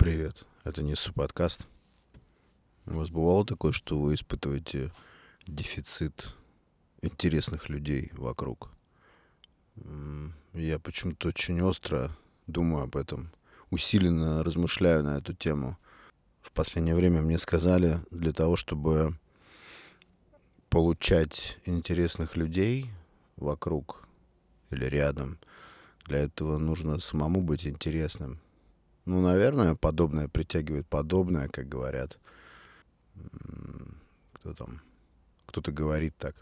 Привет, это Несу подкаст. У вас бывало такое, что вы испытываете дефицит интересных людей вокруг? Я почему-то очень остро думаю об этом, усиленно размышляю на эту тему. В последнее время мне сказали, для того, чтобы получать интересных людей вокруг или рядом, для этого нужно самому быть интересным. Ну, наверное, подобное притягивает подобное, как говорят. Кто там? Кто-то говорит так.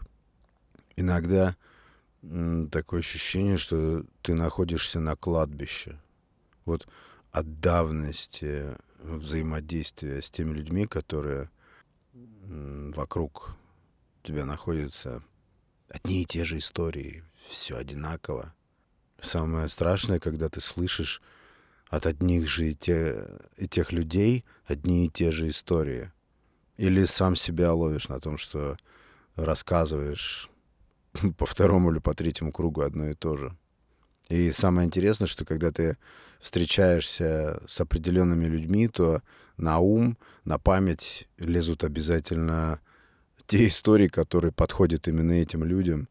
Иногда такое ощущение, что ты находишься на кладбище. Вот от давности взаимодействия с теми людьми, которые вокруг тебя находятся, одни и те же истории, все одинаково. Самое страшное, когда ты слышишь от одних же и, те, и тех людей одни и те же истории. Или сам себя ловишь на том, что рассказываешь по второму или по третьему кругу одно и то же. И самое интересное, что когда ты встречаешься с определенными людьми, то на ум, на память лезут обязательно те истории, которые подходят именно этим людям.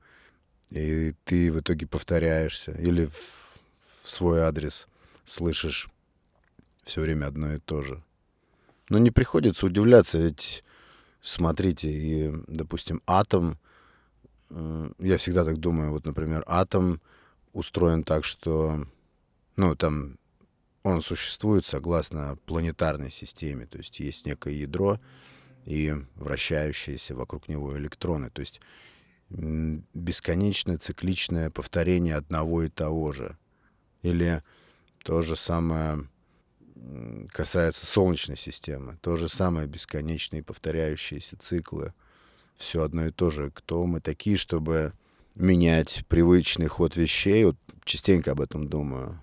И ты в итоге повторяешься или в, в свой адрес слышишь все время одно и то же. Но не приходится удивляться, ведь смотрите, и, допустим, атом, я всегда так думаю, вот, например, атом устроен так, что, ну, там, он существует согласно планетарной системе, то есть есть некое ядро и вращающиеся вокруг него электроны, то есть бесконечное цикличное повторение одного и того же. Или то же самое касается Солнечной системы. То же самое бесконечные повторяющиеся циклы. Все одно и то же. Кто мы такие, чтобы менять привычный ход вещей? Вот частенько об этом думаю.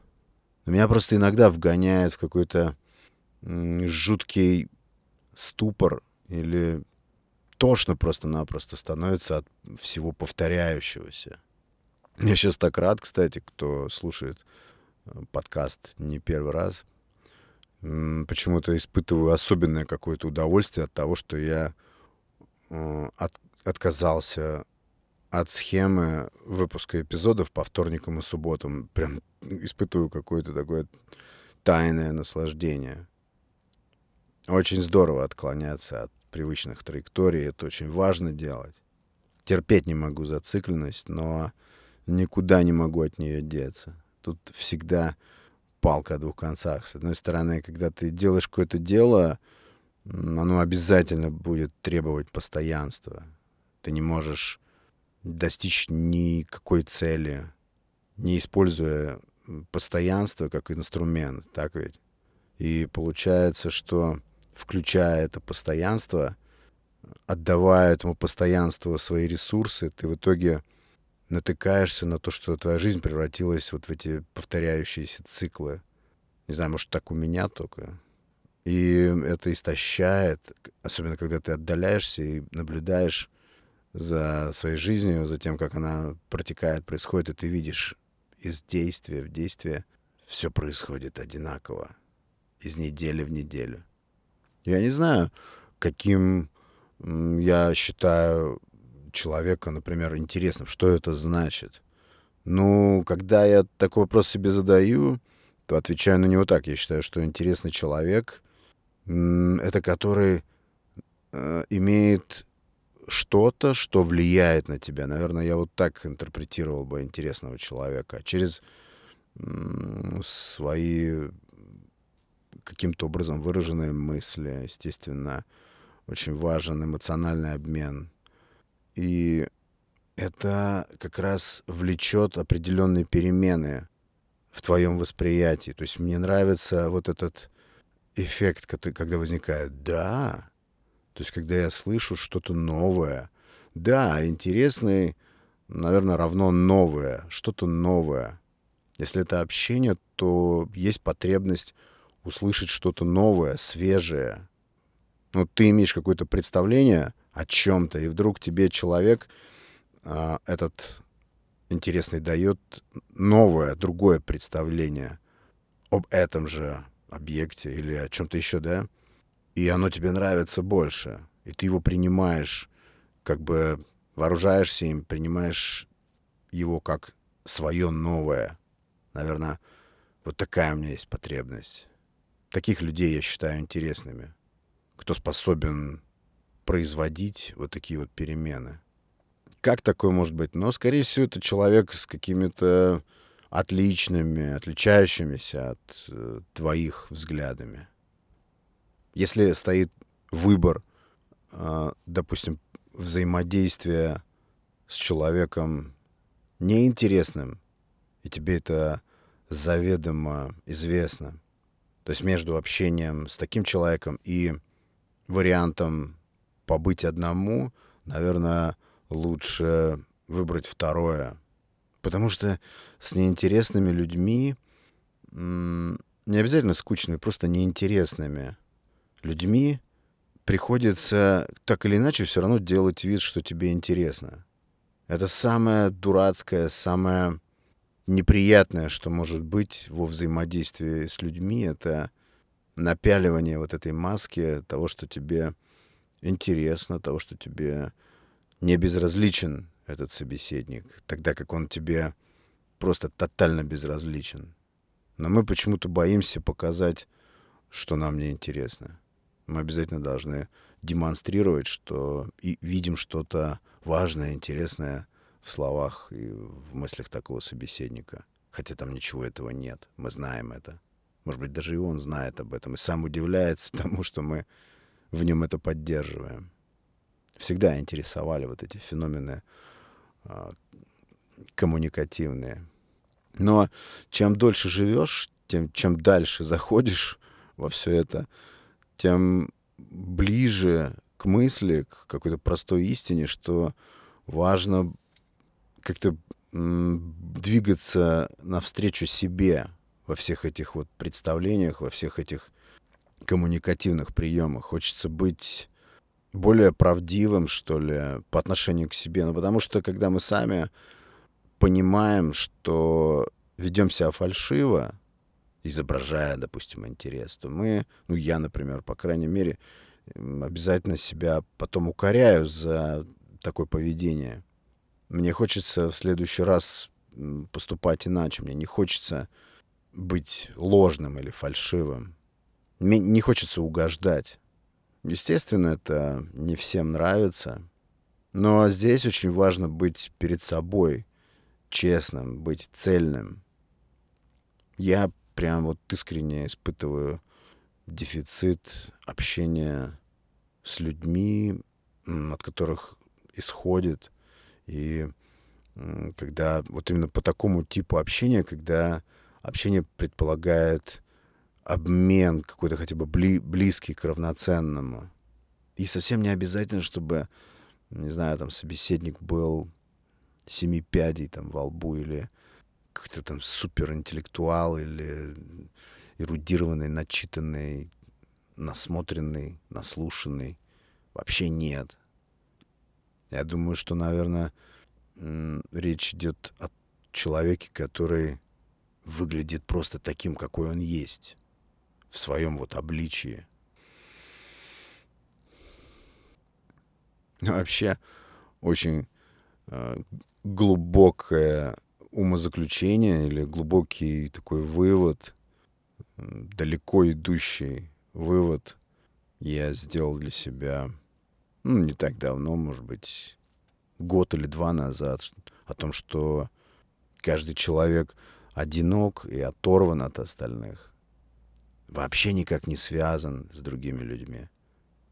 Но меня просто иногда вгоняет в какой-то жуткий ступор или тошно просто-напросто становится от всего повторяющегося. Я сейчас так рад, кстати, кто слушает подкаст не первый раз. Почему-то испытываю особенное какое-то удовольствие от того, что я э, от, отказался от схемы выпуска эпизодов по вторникам и субботам. Прям испытываю какое-то такое тайное наслаждение. Очень здорово отклоняться от привычных траекторий. Это очень важно делать. Терпеть не могу зацикленность, но никуда не могу от нее деться. Тут всегда палка о двух концах. С одной стороны, когда ты делаешь какое-то дело, оно обязательно будет требовать постоянства. Ты не можешь достичь никакой цели, не используя постоянство как инструмент, так ведь? И получается, что включая это постоянство, отдавая этому постоянству свои ресурсы, ты в итоге натыкаешься на то, что твоя жизнь превратилась вот в эти повторяющиеся циклы. Не знаю, может, так у меня только. И это истощает, особенно когда ты отдаляешься и наблюдаешь за своей жизнью, за тем, как она протекает, происходит, и ты видишь из действия в действие все происходит одинаково, из недели в неделю. Я не знаю, каким я считаю человека, например, интересным, что это значит. Ну, когда я такой вопрос себе задаю, то отвечаю на него так. Я считаю, что интересный человек — это который э, имеет что-то, что влияет на тебя. Наверное, я вот так интерпретировал бы интересного человека. Через свои каким-то образом выраженные мысли, естественно, очень важен эмоциональный обмен — и это как раз влечет определенные перемены в твоем восприятии. То есть мне нравится вот этот эффект, когда возникает «да». То есть когда я слышу что-то новое. Да, интересный, наверное, равно новое, что-то новое. Если это общение, то есть потребность услышать что-то новое, свежее. Ну, ты имеешь какое-то представление — о чем-то, и вдруг тебе человек а, этот интересный дает новое, другое представление об этом же объекте или о чем-то еще, да, и оно тебе нравится больше, и ты его принимаешь, как бы вооружаешься им, принимаешь его как свое новое. Наверное, вот такая у меня есть потребность. Таких людей я считаю интересными, кто способен производить вот такие вот перемены. Как такое может быть? Но, скорее всего, это человек с какими-то отличными, отличающимися от э, твоих взглядами. Если стоит выбор, э, допустим, взаимодействия с человеком неинтересным, и тебе это заведомо известно, то есть между общением с таким человеком и вариантом побыть одному, наверное, лучше выбрать второе. Потому что с неинтересными людьми, не обязательно скучными, просто неинтересными людьми приходится так или иначе все равно делать вид, что тебе интересно. Это самое дурацкое, самое неприятное, что может быть во взаимодействии с людьми, это напяливание вот этой маски того, что тебе интересно, того, что тебе не безразличен этот собеседник, тогда как он тебе просто тотально безразличен. Но мы почему-то боимся показать, что нам не интересно. Мы обязательно должны демонстрировать, что и видим что-то важное, интересное в словах и в мыслях такого собеседника. Хотя там ничего этого нет. Мы знаем это. Может быть, даже и он знает об этом и сам удивляется тому, что мы в нем это поддерживаем. Всегда интересовали вот эти феномены а, коммуникативные. Но чем дольше живешь, тем чем дальше заходишь во все это, тем ближе к мысли, к какой-то простой истине, что важно как-то двигаться навстречу себе во всех этих вот представлениях, во всех этих коммуникативных приемах. Хочется быть более правдивым, что ли, по отношению к себе. Ну, потому что, когда мы сами понимаем, что ведем себя фальшиво, изображая, допустим, интерес, то мы, ну, я, например, по крайней мере, обязательно себя потом укоряю за такое поведение. Мне хочется в следующий раз поступать иначе. Мне не хочется быть ложным или фальшивым. Мне не хочется угождать. Естественно, это не всем нравится. Но здесь очень важно быть перед собой честным, быть цельным. Я прям вот искренне испытываю дефицит общения с людьми, от которых исходит. И когда вот именно по такому типу общения, когда общение предполагает обмен какой-то хотя бы бли, близкий к равноценному. И совсем не обязательно, чтобы, не знаю, там собеседник был семи пядей там во лбу или какой-то там суперинтеллектуал или эрудированный, начитанный, насмотренный, наслушанный. Вообще нет. Я думаю, что, наверное, речь идет о человеке, который выглядит просто таким, какой он есть, в своем вот обличии. Вообще, очень э, глубокое умозаключение или глубокий такой вывод, далеко идущий вывод я сделал для себя, ну, не так давно, может быть, год или два назад, о том, что каждый человек одинок и оторван от остальных. Вообще никак не связан с другими людьми.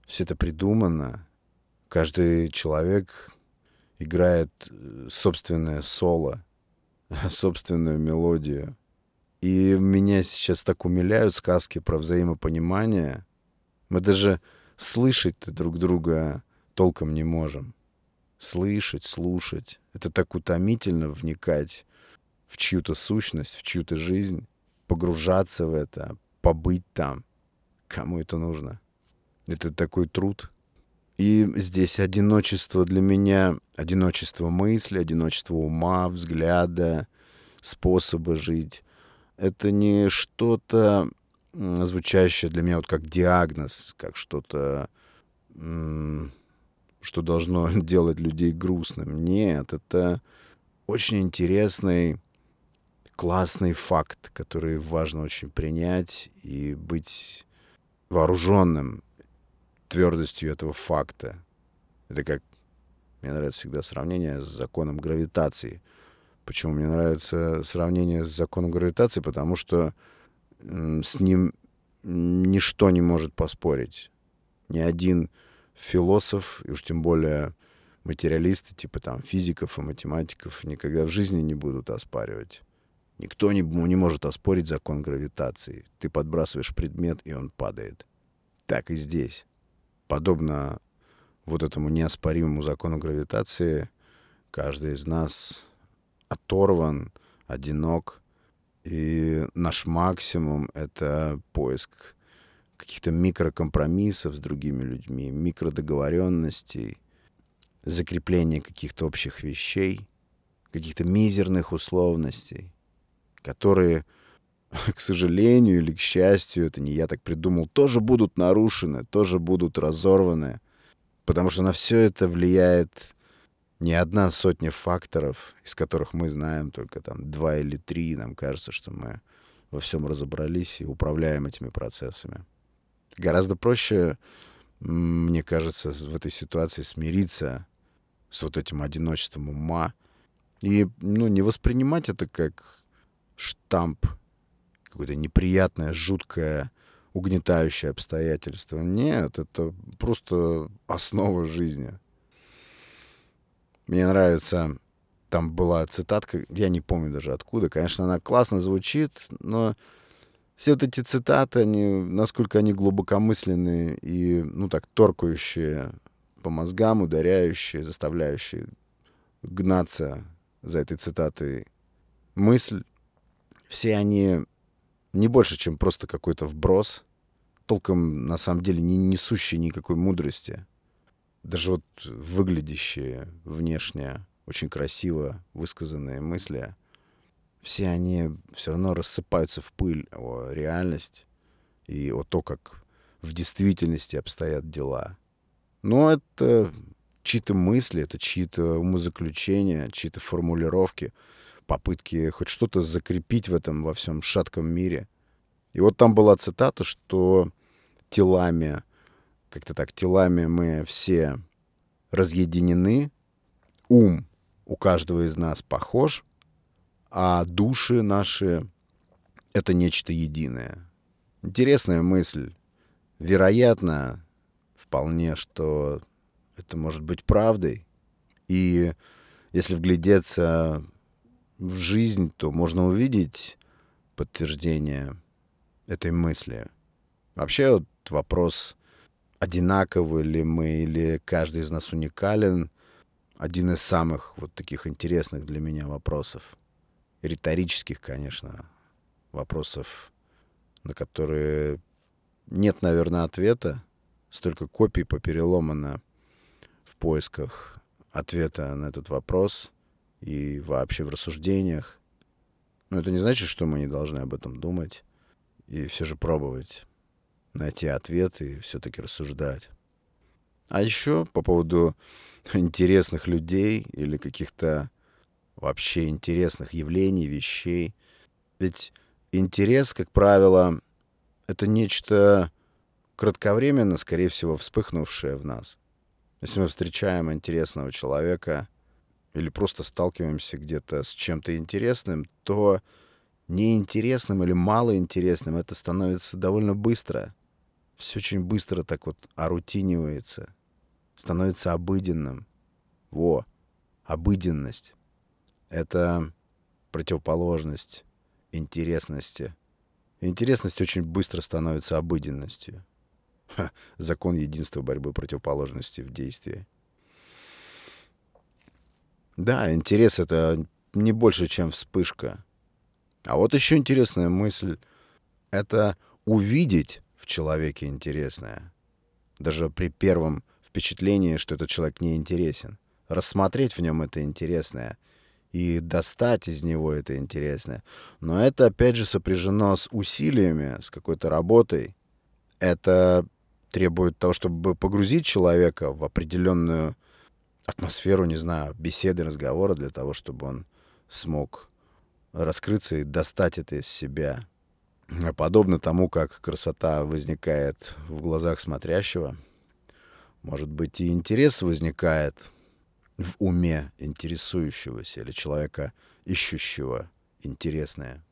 Все это придумано. Каждый человек играет э, собственное соло, собственную мелодию. И меня сейчас так умиляют сказки про взаимопонимание. Мы даже слышать друг друга толком не можем. Слышать, слушать. Это так утомительно вникать в чью-то сущность, в чью-то жизнь, погружаться в это, побыть там. Кому это нужно? Это такой труд. И здесь одиночество для меня, одиночество мысли, одиночество ума, взгляда, способа жить. Это не что-то звучащее для меня вот как диагноз, как что-то, что должно делать людей грустным. Нет, это очень интересный, классный факт, который важно очень принять и быть вооруженным твердостью этого факта. Это как мне нравится всегда сравнение с законом гравитации. Почему мне нравится сравнение с законом гравитации? Потому что с ним ничто не может поспорить. Ни один философ, и уж тем более материалисты, типа там физиков и математиков, никогда в жизни не будут оспаривать. Никто не, не может оспорить закон гравитации. Ты подбрасываешь предмет, и он падает. Так и здесь. Подобно вот этому неоспоримому закону гравитации, каждый из нас оторван, одинок, и наш максимум — это поиск каких-то микрокомпромиссов с другими людьми, микродоговоренностей, закрепление каких-то общих вещей, каких-то мизерных условностей, которые, к сожалению или к счастью, это не я так придумал, тоже будут нарушены, тоже будут разорваны, потому что на все это влияет не одна сотня факторов, из которых мы знаем только там два или три, нам кажется, что мы во всем разобрались и управляем этими процессами. Гораздо проще, мне кажется, в этой ситуации смириться с вот этим одиночеством ума и ну, не воспринимать это как штамп, какое-то неприятное, жуткое, угнетающее обстоятельство. Нет, это просто основа жизни. Мне нравится, там была цитатка, я не помню даже откуда. Конечно, она классно звучит, но все вот эти цитаты, они, насколько они глубокомысленные и, ну так, торкающие по мозгам, ударяющие, заставляющие гнаться за этой цитатой мысль, все они не больше, чем просто какой-то вброс, толком, на самом деле, не несущий никакой мудрости даже вот выглядящие внешне очень красиво высказанные мысли, все они все равно рассыпаются в пыль о реальность и о то, как в действительности обстоят дела. Но это чьи-то мысли, это чьи-то умозаключения, чьи-то формулировки, попытки хоть что-то закрепить в этом во всем шатком мире. И вот там была цитата, что телами как-то так, телами мы все разъединены, ум у каждого из нас похож, а души наши — это нечто единое. Интересная мысль. Вероятно, вполне, что это может быть правдой. И если вглядеться в жизнь, то можно увидеть подтверждение этой мысли. Вообще вот вопрос одинаковы ли мы или каждый из нас уникален, один из самых вот таких интересных для меня вопросов. Риторических, конечно, вопросов, на которые нет, наверное, ответа. Столько копий попереломано в поисках ответа на этот вопрос и вообще в рассуждениях. Но это не значит, что мы не должны об этом думать и все же пробовать найти ответы и все-таки рассуждать. А еще по поводу интересных людей или каких-то вообще интересных явлений, вещей. Ведь интерес, как правило, это нечто кратковременно, скорее всего, вспыхнувшее в нас. Если мы встречаем интересного человека или просто сталкиваемся где-то с чем-то интересным, то неинтересным или малоинтересным это становится довольно быстро все очень быстро так вот орутинивается, становится обыденным. Во, обыденность. Это противоположность интересности. Интересность очень быстро становится обыденностью. Ха, закон единства борьбы противоположности в действии. Да, интерес — это не больше, чем вспышка. А вот еще интересная мысль — это увидеть в человеке интересное. Даже при первом впечатлении, что этот человек не интересен. Рассмотреть в нем это интересное и достать из него это интересное. Но это, опять же, сопряжено с усилиями, с какой-то работой. Это требует того, чтобы погрузить человека в определенную атмосферу, не знаю, беседы, разговора для того, чтобы он смог раскрыться и достать это из себя. Подобно тому, как красота возникает в глазах смотрящего, может быть, и интерес возникает в уме интересующегося или человека, ищущего интересное.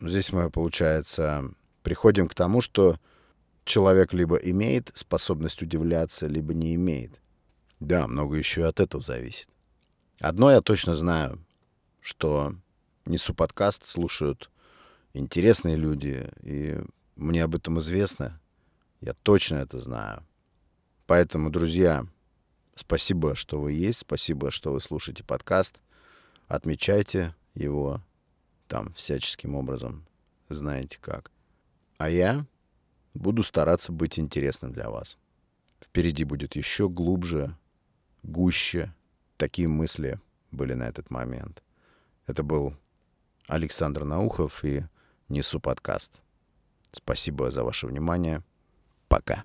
Но здесь мы, получается, приходим к тому, что человек либо имеет способность удивляться, либо не имеет. Да, много еще от этого зависит. Одно я точно знаю, что несу подкаст, слушают интересные люди, и мне об этом известно. Я точно это знаю. Поэтому, друзья, спасибо, что вы есть, спасибо, что вы слушаете подкаст. Отмечайте его там всяческим образом, знаете как. А я буду стараться быть интересным для вас. Впереди будет еще глубже, гуще. Такие мысли были на этот момент. Это был Александр Наухов и Несу подкаст. Спасибо за ваше внимание. Пока.